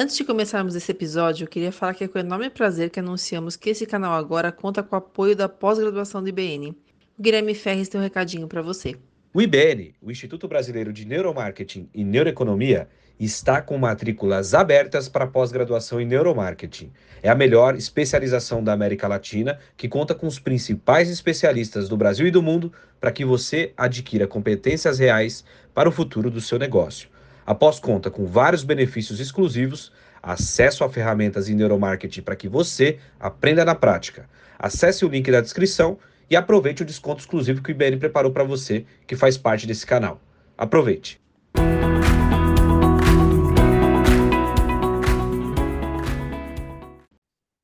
Antes de começarmos esse episódio, eu queria falar que é com enorme prazer que anunciamos que esse canal agora conta com o apoio da pós-graduação do IBN. O Guilherme Ferres tem um recadinho para você. O IBN, o Instituto Brasileiro de Neuromarketing e Neuroeconomia, está com matrículas abertas para pós-graduação em neuromarketing. É a melhor especialização da América Latina, que conta com os principais especialistas do Brasil e do mundo para que você adquira competências reais para o futuro do seu negócio. Após conta com vários benefícios exclusivos, acesso a ferramentas em neuromarketing para que você aprenda na prática. Acesse o link da descrição e aproveite o desconto exclusivo que o IBN preparou para você, que faz parte desse canal. Aproveite!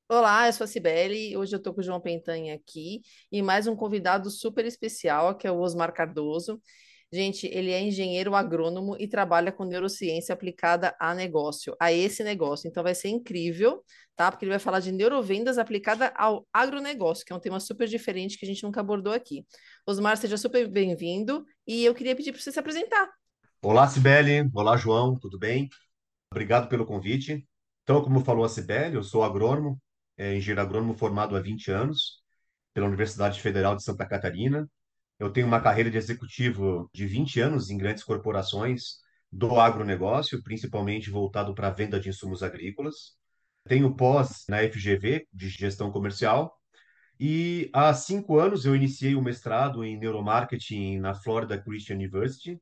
Olá, eu sou a Cibele, hoje eu estou com o João Pentanha aqui e mais um convidado super especial, que é o Osmar Cardoso. Gente, ele é engenheiro agrônomo e trabalha com neurociência aplicada a negócio, a esse negócio. Então vai ser incrível, tá? Porque ele vai falar de neurovendas aplicada ao agronegócio, que é um tema super diferente que a gente nunca abordou aqui. Osmar, seja super bem-vindo e eu queria pedir para você se apresentar. Olá, Sibeli. Olá, João. Tudo bem? Obrigado pelo convite. Então, como falou a Sibeli, eu sou agrônomo, é, engenheiro agrônomo formado há 20 anos pela Universidade Federal de Santa Catarina eu tenho uma carreira de executivo de 20 anos em grandes corporações do agronegócio, principalmente voltado para a venda de insumos agrícolas. Tenho pós na FGV, de gestão comercial, e há cinco anos eu iniciei o um mestrado em neuromarketing na Florida Christian University,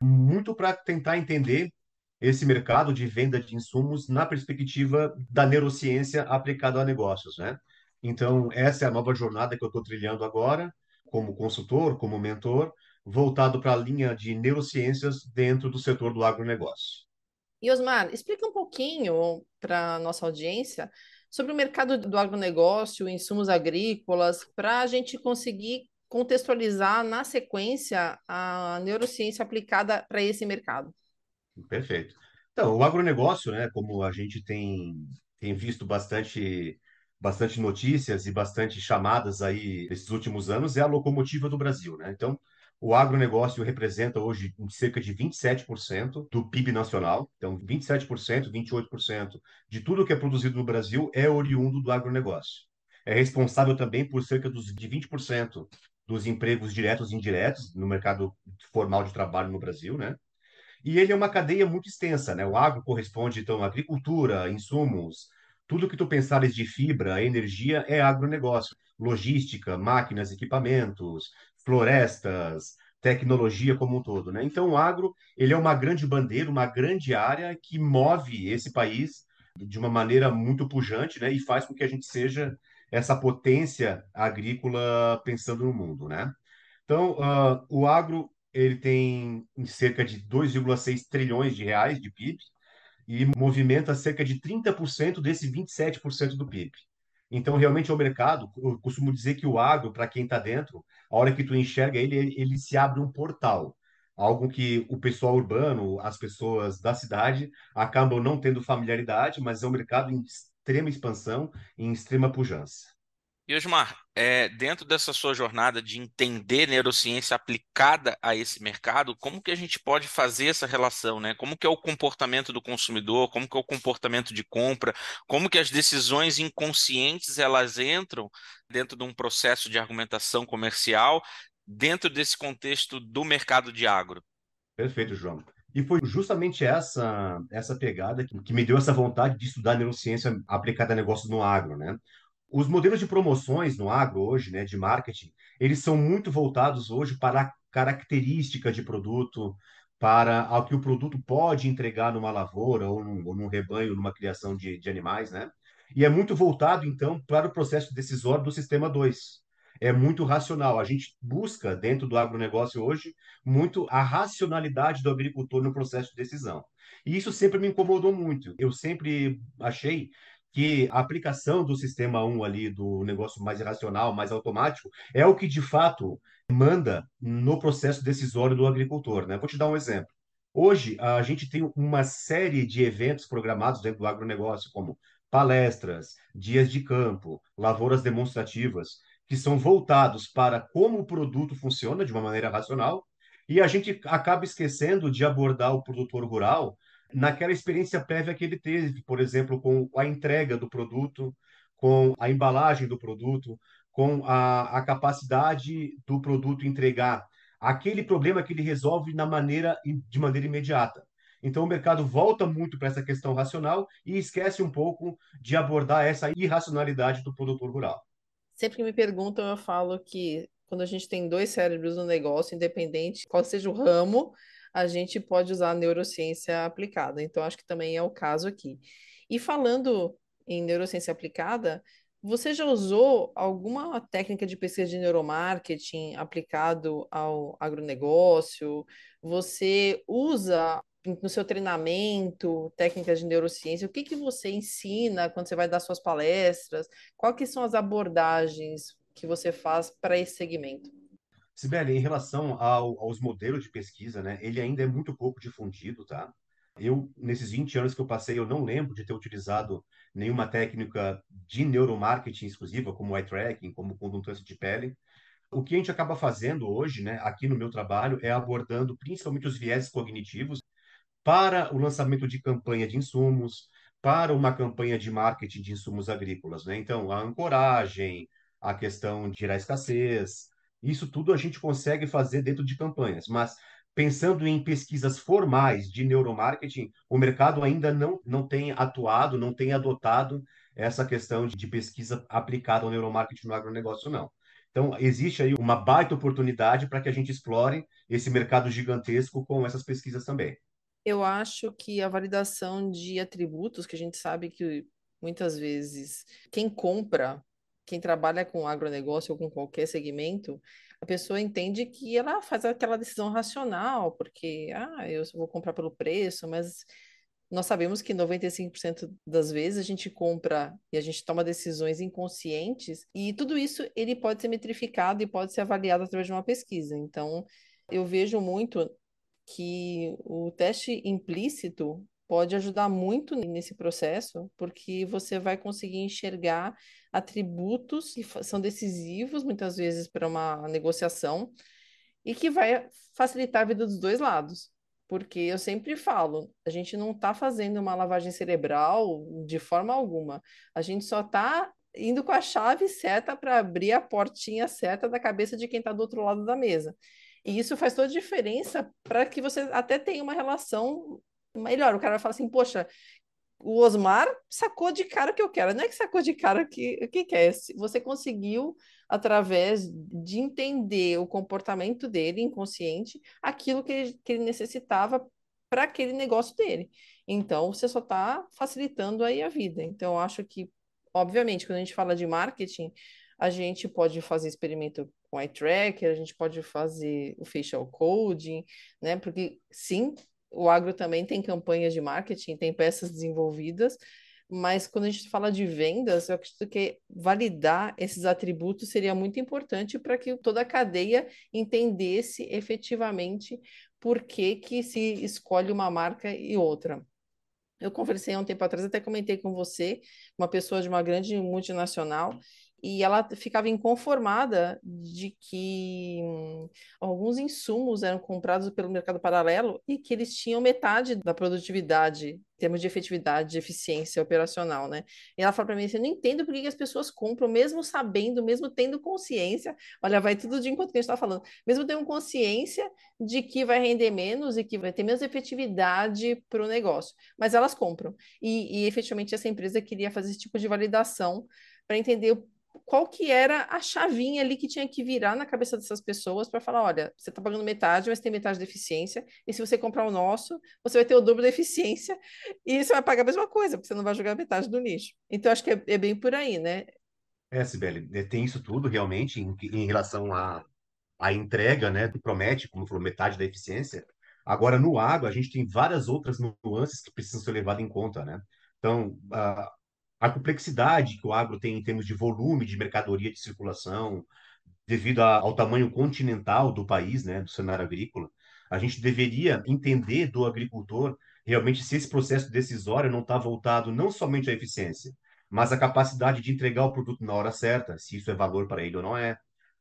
muito para tentar entender esse mercado de venda de insumos na perspectiva da neurociência aplicada a negócios, né? Então, essa é a nova jornada que eu estou trilhando agora como consultor, como mentor, voltado para a linha de neurociências dentro do setor do agronegócio. E Osmar, explica um pouquinho para a nossa audiência sobre o mercado do agronegócio, insumos agrícolas, para a gente conseguir contextualizar na sequência a neurociência aplicada para esse mercado. Perfeito. Então, o agronegócio, né, como a gente tem, tem visto bastante bastante notícias e bastante chamadas aí nesses últimos anos é a locomotiva do Brasil, né? Então, o agronegócio representa hoje cerca de 27% do PIB nacional. Então, 27%, 28% de tudo que é produzido no Brasil é oriundo do agronegócio. É responsável também por cerca dos, de 20% dos empregos diretos e indiretos no mercado formal de trabalho no Brasil, né? E ele é uma cadeia muito extensa, né? O agro corresponde, então, à agricultura, insumos, tudo que tu pensares de fibra, energia, é agronegócio. Logística, máquinas, equipamentos, florestas, tecnologia como um todo, né? Então, o agro, ele é uma grande bandeira, uma grande área que move esse país de uma maneira muito pujante, né? E faz com que a gente seja essa potência agrícola pensando no mundo, né? Então, uh, o agro, ele tem cerca de 2,6 trilhões de reais de PIB, e movimenta cerca de 30% desse 27% do PIB. Então, realmente, é o mercado, eu costumo dizer que o agro, para quem está dentro, a hora que tu enxerga ele, ele, se abre um portal. Algo que o pessoal urbano, as pessoas da cidade, acabam não tendo familiaridade, mas é um mercado em extrema expansão, em extrema pujança. E Osmar, é, dentro dessa sua jornada de entender neurociência aplicada a esse mercado, como que a gente pode fazer essa relação, né? Como que é o comportamento do consumidor, como que é o comportamento de compra, como que as decisões inconscientes elas entram dentro de um processo de argumentação comercial, dentro desse contexto do mercado de agro? Perfeito, João. E foi justamente essa essa pegada que, que me deu essa vontade de estudar neurociência aplicada a negócios no agro, né? Os modelos de promoções no agro hoje, né, de marketing, eles são muito voltados hoje para a característica de produto, para o que o produto pode entregar numa lavoura ou num, ou num rebanho, numa criação de, de animais, né? E é muito voltado, então, para o processo decisório do sistema 2. É muito racional. A gente busca, dentro do agronegócio hoje, muito a racionalidade do agricultor no processo de decisão. E isso sempre me incomodou muito. Eu sempre achei que a aplicação do sistema 1 ali, do negócio mais racional, mais automático, é o que de fato manda no processo decisório do agricultor. Né? Vou te dar um exemplo. Hoje, a gente tem uma série de eventos programados dentro do agronegócio, como palestras, dias de campo, lavouras demonstrativas, que são voltados para como o produto funciona de uma maneira racional, e a gente acaba esquecendo de abordar o produtor rural naquela experiência prévia que ele teve, por exemplo, com a entrega do produto, com a embalagem do produto, com a, a capacidade do produto entregar aquele problema que ele resolve na maneira de maneira imediata. Então o mercado volta muito para essa questão racional e esquece um pouco de abordar essa irracionalidade do produtor rural. Sempre que me perguntam, eu falo que quando a gente tem dois cérebros no negócio, independente qual seja o ramo, a gente pode usar a neurociência aplicada. Então, acho que também é o caso aqui. E falando em neurociência aplicada, você já usou alguma técnica de pesquisa de neuromarketing aplicado ao agronegócio? Você usa no seu treinamento técnicas de neurociência? O que que você ensina quando você vai dar suas palestras? Quais são as abordagens que você faz para esse segmento? Sibeli, em relação ao, aos modelos de pesquisa, né, ele ainda é muito pouco difundido, tá? Eu, nesses 20 anos que eu passei, eu não lembro de ter utilizado nenhuma técnica de neuromarketing exclusiva, como eye tracking, como condutância de pele. O que a gente acaba fazendo hoje, né, aqui no meu trabalho, é abordando principalmente os viéses cognitivos para o lançamento de campanha de insumos, para uma campanha de marketing de insumos agrícolas. Né? Então, a ancoragem, a questão de gerar escassez, isso tudo a gente consegue fazer dentro de campanhas, mas pensando em pesquisas formais de neuromarketing, o mercado ainda não, não tem atuado, não tem adotado essa questão de, de pesquisa aplicada ao neuromarketing no agronegócio, não. Então, existe aí uma baita oportunidade para que a gente explore esse mercado gigantesco com essas pesquisas também. Eu acho que a validação de atributos, que a gente sabe que muitas vezes quem compra quem trabalha com agronegócio ou com qualquer segmento, a pessoa entende que ela faz aquela decisão racional, porque, ah, eu vou comprar pelo preço, mas nós sabemos que 95% das vezes a gente compra e a gente toma decisões inconscientes, e tudo isso ele pode ser metrificado e pode ser avaliado através de uma pesquisa. Então, eu vejo muito que o teste implícito pode ajudar muito nesse processo, porque você vai conseguir enxergar atributos que são decisivos muitas vezes para uma negociação e que vai facilitar a vida dos dois lados. Porque eu sempre falo, a gente não está fazendo uma lavagem cerebral de forma alguma. A gente só está indo com a chave certa para abrir a portinha certa da cabeça de quem está do outro lado da mesa. E isso faz toda a diferença para que você até tenha uma relação melhor. O cara vai falar assim, poxa, o Osmar sacou de cara o que eu quero. Não é que sacou de cara que, o que quer. Você conseguiu, através de entender o comportamento dele inconsciente, aquilo que ele, que ele necessitava para aquele negócio dele. Então, você só está facilitando aí a vida. Então, eu acho que, obviamente, quando a gente fala de marketing, a gente pode fazer experimento com eye tracker, a gente pode fazer o facial coding, né? Porque sim, o agro também tem campanhas de marketing, tem peças desenvolvidas, mas quando a gente fala de vendas, eu acredito que validar esses atributos seria muito importante para que toda a cadeia entendesse efetivamente por que, que se escolhe uma marca e outra. Eu conversei há um tempo atrás, até comentei com você, uma pessoa de uma grande multinacional, e ela ficava inconformada de que hum, alguns insumos eram comprados pelo mercado paralelo e que eles tinham metade da produtividade, em termos de efetividade, de eficiência operacional, né? E ela falou para mim assim, eu não entendo por que as pessoas compram, mesmo sabendo, mesmo tendo consciência, olha, vai tudo de enquanto que a gente está falando, mesmo tendo consciência de que vai render menos e que vai ter menos efetividade para o negócio, mas elas compram. E, e efetivamente essa empresa queria fazer esse tipo de validação para entender qual que era a chavinha ali que tinha que virar na cabeça dessas pessoas para falar, olha, você está pagando metade, mas tem metade de eficiência, e se você comprar o nosso, você vai ter o dobro da eficiência, e você vai pagar a mesma coisa, porque você não vai jogar metade do lixo. Então, acho que é, é bem por aí, né? É, Sibeli, é, tem isso tudo realmente em, em relação à, à entrega, né, que promete, como falou, metade da eficiência. Agora, no agro, a gente tem várias outras nuances que precisam ser levadas em conta, né? Então, uh, a complexidade que o agro tem em termos de volume de mercadoria de circulação, devido ao tamanho continental do país, né, do cenário agrícola, a gente deveria entender do agricultor realmente se esse processo decisório não está voltado não somente à eficiência, mas à capacidade de entregar o produto na hora certa, se isso é valor para ele ou não é,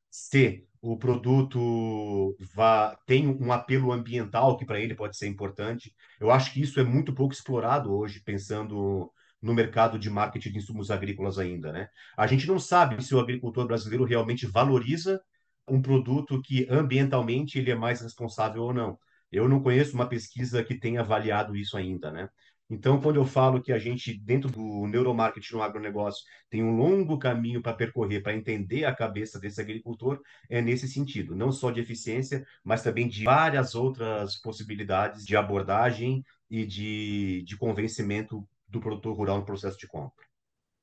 se o produto vá, tem um apelo ambiental que para ele pode ser importante. Eu acho que isso é muito pouco explorado hoje, pensando no mercado de marketing de insumos agrícolas ainda, né? A gente não sabe se o agricultor brasileiro realmente valoriza um produto que ambientalmente ele é mais responsável ou não. Eu não conheço uma pesquisa que tenha avaliado isso ainda, né? Então, quando eu falo que a gente, dentro do neuromarketing no agronegócio, tem um longo caminho para percorrer para entender a cabeça desse agricultor, é nesse sentido, não só de eficiência, mas também de várias outras possibilidades de abordagem e de, de convencimento do produtor rural no processo de compra.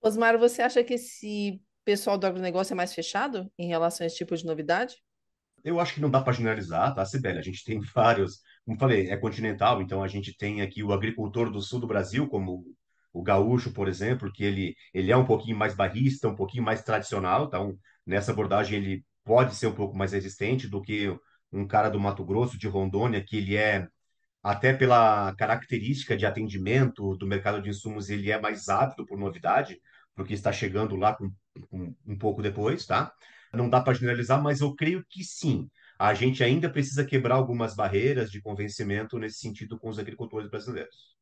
Osmar, você acha que esse pessoal do agronegócio é mais fechado em relação a esse tipo de novidade? Eu acho que não dá para generalizar, tá, Sibeli? A gente tem vários, como falei, é continental, então a gente tem aqui o agricultor do sul do Brasil, como o gaúcho, por exemplo, que ele, ele é um pouquinho mais barrista, um pouquinho mais tradicional, então nessa abordagem ele pode ser um pouco mais resistente do que um cara do Mato Grosso, de Rondônia, que ele é até pela característica de atendimento do mercado de insumos, ele é mais ávido por novidade, porque está chegando lá com, com, um pouco depois, tá? Não dá para generalizar, mas eu creio que sim. A gente ainda precisa quebrar algumas barreiras de convencimento nesse sentido com os agricultores brasileiros.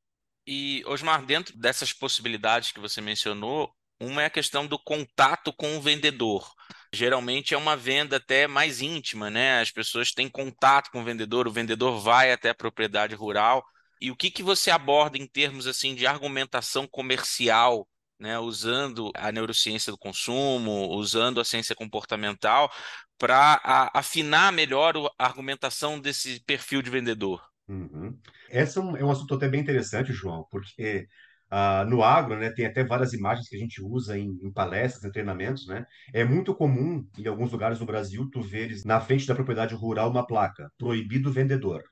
E, Osmar, dentro dessas possibilidades que você mencionou, uma é a questão do contato com o vendedor. Geralmente é uma venda até mais íntima, né? As pessoas têm contato com o vendedor, o vendedor vai até a propriedade rural. E o que, que você aborda em termos assim de argumentação comercial, né? Usando a neurociência do consumo, usando a ciência comportamental, para afinar melhor a argumentação desse perfil de vendedor? Uhum. Esse é um, é um assunto até bem interessante, João, porque Uh, no agro, né, tem até várias imagens que a gente usa em, em, palestras, em treinamentos, né? É muito comum, em alguns lugares do Brasil, tu veres na frente da propriedade rural uma placa, proibido vendedor.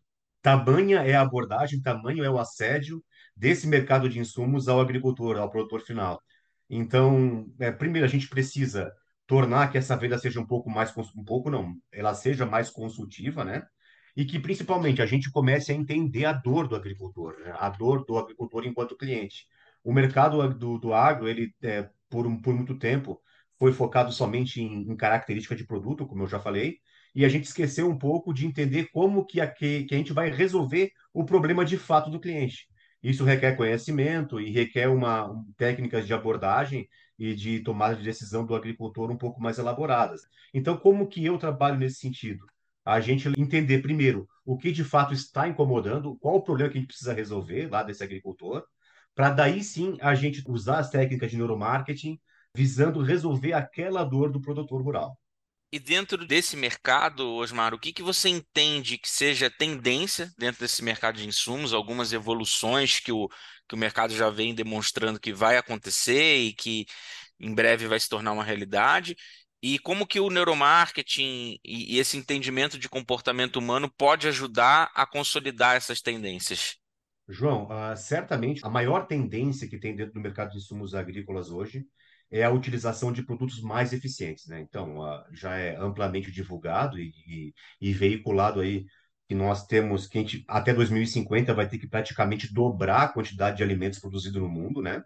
Tamanha é a abordagem, tamanho é o assédio desse mercado de insumos ao agricultor, ao produtor final. Então, é, primeiro, a gente precisa tornar que essa venda seja um pouco mais, um pouco não, ela seja mais consultiva, né? E que principalmente a gente comece a entender a dor do agricultor, né? a dor do agricultor enquanto cliente. O mercado do, do agro, ele é, por, um, por muito tempo foi focado somente em, em característica de produto, como eu já falei, e a gente esqueceu um pouco de entender como que a, que, que a gente vai resolver o problema de fato do cliente. Isso requer conhecimento e requer uma, um, técnicas de abordagem e de tomada de decisão do agricultor um pouco mais elaboradas. Então, como que eu trabalho nesse sentido? A gente entender primeiro o que de fato está incomodando, qual o problema que a gente precisa resolver lá desse agricultor, para daí sim a gente usar as técnicas de neuromarketing visando resolver aquela dor do produtor rural. E dentro desse mercado, Osmar, o que, que você entende que seja tendência dentro desse mercado de insumos, algumas evoluções que o, que o mercado já vem demonstrando que vai acontecer e que em breve vai se tornar uma realidade, e como que o neuromarketing e, esse entendimento de comportamento humano pode ajudar a consolidar essas tendências? João, uh, certamente a maior tendência que tem dentro do mercado de insumos agrícolas hoje é a utilização de produtos mais eficientes, né? Então, uh, já é amplamente divulgado e, e, e, veiculado aí que nós temos que gente, até 2050 vai ter que praticamente dobrar a quantidade de alimentos produzidos no mundo, né?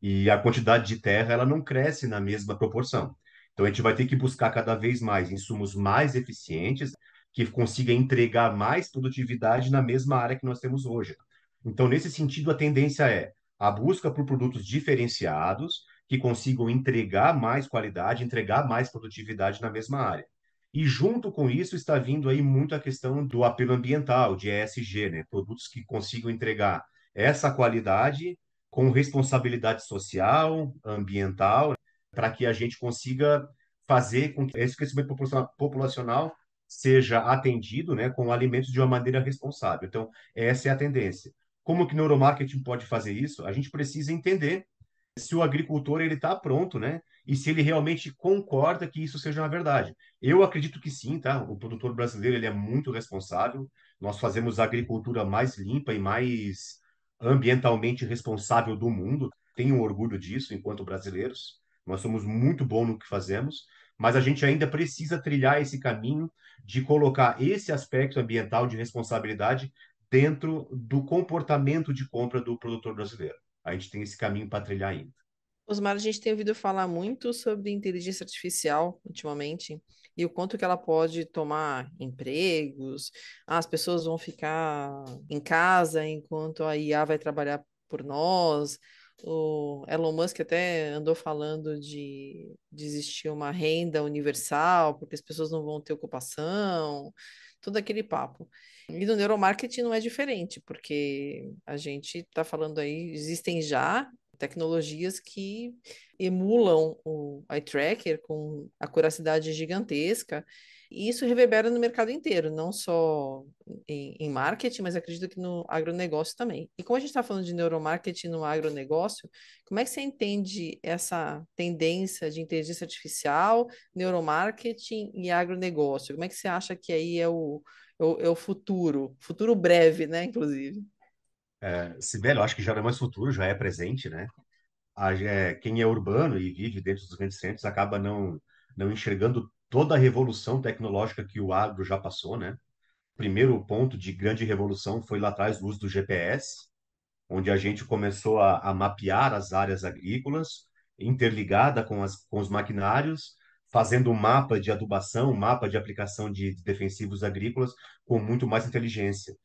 E a quantidade de terra ela não cresce na mesma proporção. Então, a gente vai ter que buscar cada vez mais insumos mais eficientes, que consiga entregar mais produtividade na mesma área que nós temos hoje. Então, nesse sentido, a tendência é a busca por produtos diferenciados, que consigam entregar mais qualidade, entregar mais produtividade na mesma área. E junto com isso está vindo aí muito a questão do apelo ambiental, de ESG, né? Produtos que consigam entregar essa qualidade com responsabilidade social, ambiental, para que a gente consiga fazer com que esse crescimento populacional seja atendido né, com alimentos de uma maneira responsável. Então, essa é a tendência. Como que o neuromarketing pode fazer isso? A gente precisa entender se o agricultor ele está pronto, né? E se ele realmente concorda que isso seja uma verdade. Eu acredito que sim, tá? O produtor brasileiro ele é muito responsável. Nós fazemos a agricultura mais limpa e mais ambientalmente responsável do mundo. tenho orgulho disso enquanto brasileiros. Nós somos muito bons no que fazemos, mas a gente ainda precisa trilhar esse caminho de colocar esse aspecto ambiental de responsabilidade dentro do comportamento de compra do produtor brasileiro. A gente tem esse caminho para trilhar ainda. Osmar, a gente tem ouvido falar muito sobre inteligência artificial ultimamente e o quanto que ela pode tomar empregos, as pessoas vão ficar em casa enquanto a IA vai trabalhar por nós. O Elon Musk até andou falando de, de existir uma renda universal, porque as pessoas não vão ter ocupação, todo aquele papo. E no neuromarketing não é diferente, porque a gente está falando aí, existem já tecnologias que emulam o eye tracker com acuracidade gigantesca. E isso reverbera no mercado inteiro, não só em, em marketing, mas acredito que no agronegócio também. E como a gente está falando de neuromarketing no agronegócio, como é que você entende essa tendência de inteligência artificial, neuromarketing e agronegócio? Como é que você acha que aí é o, é o, é o futuro, futuro breve, né, inclusive? É, Sibeli, eu acho que já não é mais futuro, já é presente, né? A, é, quem é urbano e vive dentro dos grandes centros acaba não, não enxergando toda a revolução tecnológica que o agro já passou, né? Primeiro ponto de grande revolução foi lá atrás o uso do GPS, onde a gente começou a, a mapear as áreas agrícolas, interligada com, as, com os maquinários, fazendo um mapa de adubação, um mapa de aplicação de defensivos agrícolas com muito mais inteligência.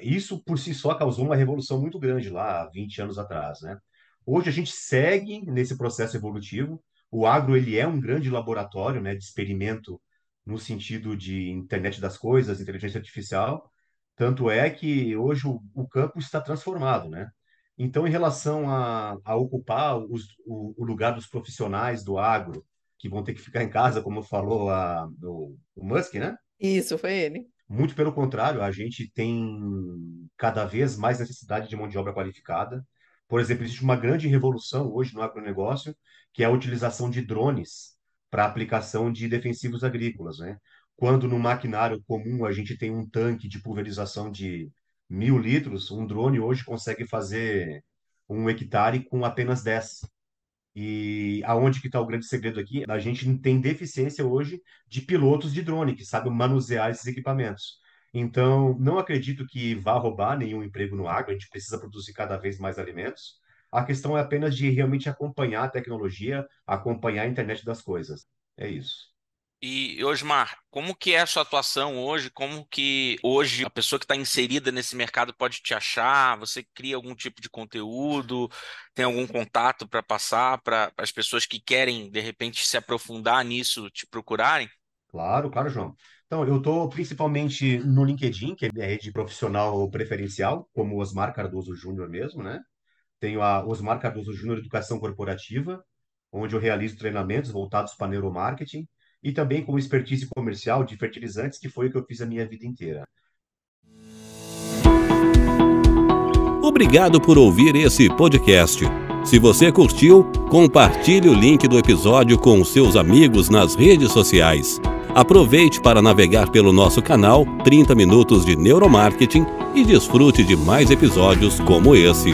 Isso por si só causou uma revolução muito grande lá, 20 anos atrás, né? Hoje a gente segue nesse processo evolutivo. O agro ele é um grande laboratório, né, de experimento no sentido de internet das coisas, inteligência artificial. Tanto é que hoje o, o campo está transformado, né? Então, em relação a, a ocupar os, o, o, lugar dos profissionais do agro, que vão ter que ficar em casa, como falou a, o, o Musk, né? Isso, foi ele. Muito pelo contrário, a gente tem cada vez mais necessidade de mão de obra qualificada. Por exemplo, existe uma grande revolução hoje no agronegócio, que é a utilização de drones para aplicação de defensivos agrícolas, né? Quando no maquinário comum a gente tem um tanque de pulverização de mil litros, um drone hoje consegue fazer um hectare com apenas 10. E aonde que está o grande segredo aqui? A gente tem deficiência hoje de pilotos de drone que sabem manusear esses equipamentos. Então, não acredito que vá roubar nenhum emprego no agro, a gente precisa produzir cada vez mais alimentos. A questão é apenas de realmente acompanhar a tecnologia, acompanhar a internet das coisas. É isso. E, Osmar, como que é a sua atuação hoje? Como que hoje a pessoa que está inserida nesse mercado pode te achar? Você cria algum tipo de conteúdo? Tem algum contato para passar para as pessoas que querem, de repente, se aprofundar nisso, te procurarem? Claro, claro, João. Então, eu estou principalmente no LinkedIn, que é minha rede profissional preferencial, como Osmar Cardoso Júnior mesmo, né? Tenho a Osmar Cardoso Júnior Educação Corporativa, onde eu realizo treinamentos voltados para neuromarketing e também com expertise comercial de fertilizantes, que foi o que eu fiz a minha vida inteira. Obrigado por ouvir esse podcast. Se você curtiu, compartilhe o link do episódio com seus amigos nas redes sociais. Aproveite para navegar pelo nosso canal 30 Minutos de Neuromarketing e desfrute de mais episódios como esse.